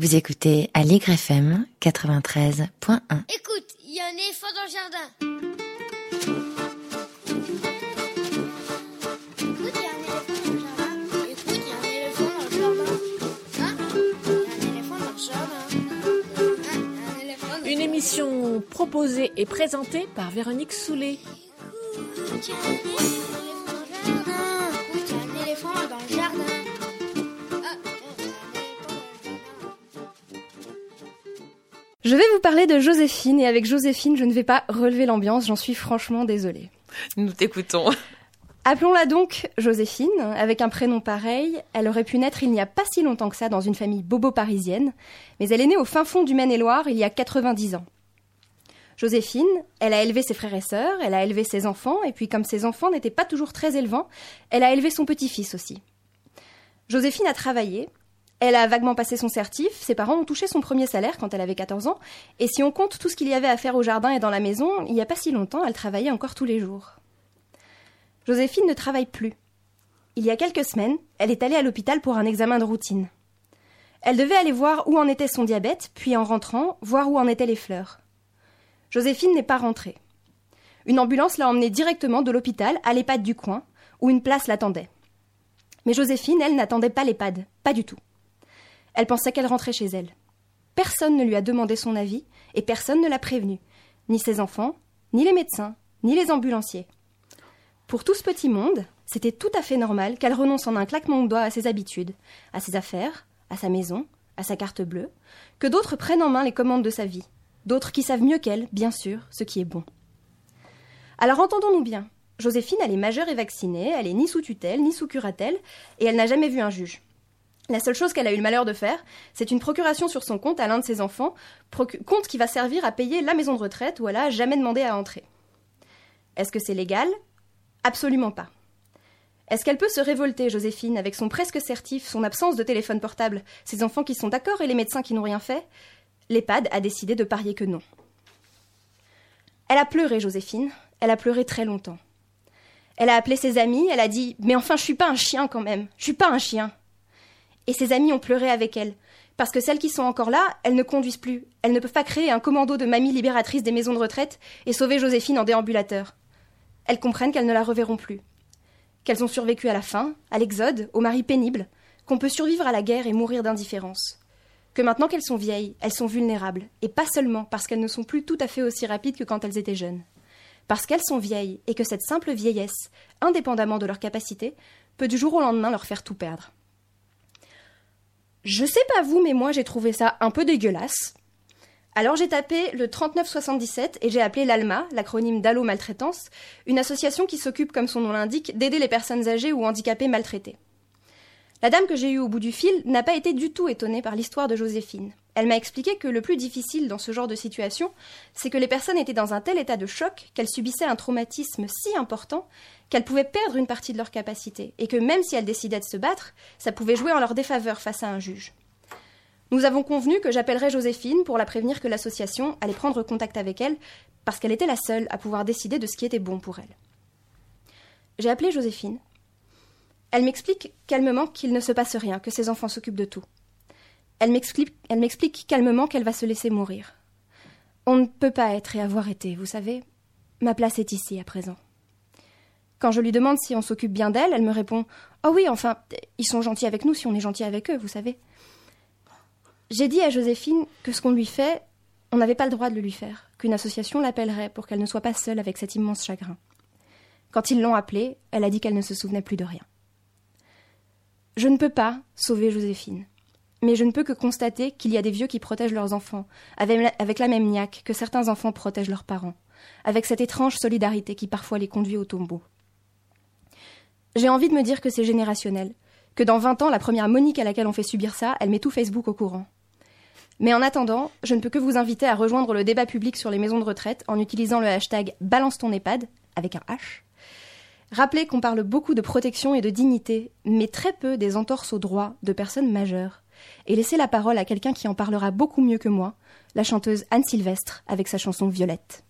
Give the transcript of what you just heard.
Vous écoutez Allegre FM 93.1. Écoute, il y a un éléphant dans le jardin. Écoute, il y a un éléphant dans le jardin. Écoute, il y a un éléphant dans le jardin. Hein? Il y a un éléphant dans le jardin. Hein Il y a un éléphant dans le Une émission proposée et présentée par Véronique Soulet. Écoute, il y a un éléphant Je vais vous parler de Joséphine et avec Joséphine, je ne vais pas relever l'ambiance, j'en suis franchement désolée. Nous t'écoutons. Appelons-la donc Joséphine, avec un prénom pareil. Elle aurait pu naître il n'y a pas si longtemps que ça dans une famille bobo-parisienne, mais elle est née au fin fond du Maine-et-Loire il y a 90 ans. Joséphine, elle a élevé ses frères et sœurs, elle a élevé ses enfants, et puis comme ses enfants n'étaient pas toujours très élevants, elle a élevé son petit-fils aussi. Joséphine a travaillé, elle a vaguement passé son certif, ses parents ont touché son premier salaire quand elle avait 14 ans, et si on compte tout ce qu'il y avait à faire au jardin et dans la maison, il n'y a pas si longtemps, elle travaillait encore tous les jours. Joséphine ne travaille plus. Il y a quelques semaines, elle est allée à l'hôpital pour un examen de routine. Elle devait aller voir où en était son diabète, puis en rentrant, voir où en étaient les fleurs. Joséphine n'est pas rentrée. Une ambulance l'a emmenée directement de l'hôpital à l'EHPAD du coin, où une place l'attendait. Mais Joséphine, elle, n'attendait pas l'EHPAD, pas du tout. Elle pensait qu'elle rentrait chez elle. Personne ne lui a demandé son avis et personne ne l'a prévenue, ni ses enfants, ni les médecins, ni les ambulanciers. Pour tout ce petit monde, c'était tout à fait normal qu'elle renonce en un claquement de doigts à ses habitudes, à ses affaires, à sa maison, à sa carte bleue, que d'autres prennent en main les commandes de sa vie, d'autres qui savent mieux qu'elle, bien sûr, ce qui est bon. Alors entendons-nous bien, Joséphine, elle est majeure et vaccinée, elle est ni sous tutelle, ni sous curatelle, et elle n'a jamais vu un juge. La seule chose qu'elle a eu le malheur de faire, c'est une procuration sur son compte à l'un de ses enfants, compte qui va servir à payer la maison de retraite où elle a jamais demandé à entrer. Est-ce que c'est légal? Absolument pas. Est-ce qu'elle peut se révolter, Joséphine, avec son presque certif, son absence de téléphone portable, ses enfants qui sont d'accord et les médecins qui n'ont rien fait? L'EHPAD a décidé de parier que non. Elle a pleuré, Joséphine. Elle a pleuré très longtemps. Elle a appelé ses amis, elle a dit Mais enfin, je suis pas un chien quand même. Je suis pas un chien. Et ses amis ont pleuré avec elle. Parce que celles qui sont encore là, elles ne conduisent plus. Elles ne peuvent pas créer un commando de mamies libératrices des maisons de retraite et sauver Joséphine en déambulateur. Elles comprennent qu'elles ne la reverront plus. Qu'elles ont survécu à la faim, à l'exode, au mari pénible, qu'on peut survivre à la guerre et mourir d'indifférence. Que maintenant qu'elles sont vieilles, elles sont vulnérables, et pas seulement parce qu'elles ne sont plus tout à fait aussi rapides que quand elles étaient jeunes. Parce qu'elles sont vieilles et que cette simple vieillesse, indépendamment de leur capacité, peut du jour au lendemain leur faire tout perdre. Je sais pas vous, mais moi j'ai trouvé ça un peu dégueulasse. Alors j'ai tapé le 3977 et j'ai appelé l'ALMA, l'acronyme d'Allo Maltraitance, une association qui s'occupe, comme son nom l'indique, d'aider les personnes âgées ou handicapées maltraitées. La dame que j'ai eue au bout du fil n'a pas été du tout étonnée par l'histoire de Joséphine. Elle m'a expliqué que le plus difficile dans ce genre de situation, c'est que les personnes étaient dans un tel état de choc qu'elles subissaient un traumatisme si important qu'elles pouvaient perdre une partie de leur capacité, et que même si elles décidaient de se battre, ça pouvait jouer en leur défaveur face à un juge. Nous avons convenu que j'appellerais Joséphine pour la prévenir que l'association allait prendre contact avec elle, parce qu'elle était la seule à pouvoir décider de ce qui était bon pour elle. J'ai appelé Joséphine. Elle m'explique calmement qu'il ne se passe rien, que ses enfants s'occupent de tout. Elle m'explique, calmement qu'elle va se laisser mourir. On ne peut pas être et avoir été, vous savez. Ma place est ici à présent. Quand je lui demande si on s'occupe bien d'elle, elle me répond Oh oui, enfin, ils sont gentils avec nous si on est gentil avec eux, vous savez. J'ai dit à Joséphine que ce qu'on lui fait, on n'avait pas le droit de le lui faire, qu'une association l'appellerait pour qu'elle ne soit pas seule avec cet immense chagrin. Quand ils l'ont appelée, elle a dit qu'elle ne se souvenait plus de rien. Je ne peux pas sauver Joséphine, mais je ne peux que constater qu'il y a des vieux qui protègent leurs enfants, avec la, même niaque que certains enfants protègent leurs parents, avec cette étrange solidarité qui parfois les conduit au tombeau. J'ai envie de me dire que c'est générationnel, que dans 20 ans, la première Monique à laquelle on fait subir ça, elle met tout Facebook au courant. Mais en attendant, je ne peux que vous inviter à rejoindre le débat public sur les maisons de retraite en utilisant le hashtag Balance ton EHPAD, avec un H. Rappelez qu'on parle beaucoup de protection et de dignité, mais très peu des entorses aux droits de personnes majeures. Et laissez la parole à quelqu'un qui en parlera beaucoup mieux que moi, la chanteuse Anne Sylvestre, avec sa chanson Violette.